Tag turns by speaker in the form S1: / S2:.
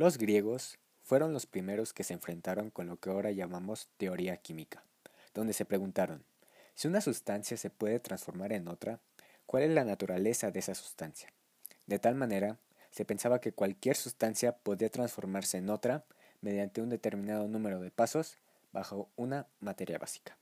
S1: Los griegos fueron los primeros que se enfrentaron con lo que ahora llamamos teoría química, donde se preguntaron, si una sustancia se puede transformar en otra, ¿cuál es la naturaleza de esa sustancia? De tal manera, se pensaba que cualquier sustancia podía transformarse en otra mediante un determinado número de pasos bajo una materia básica.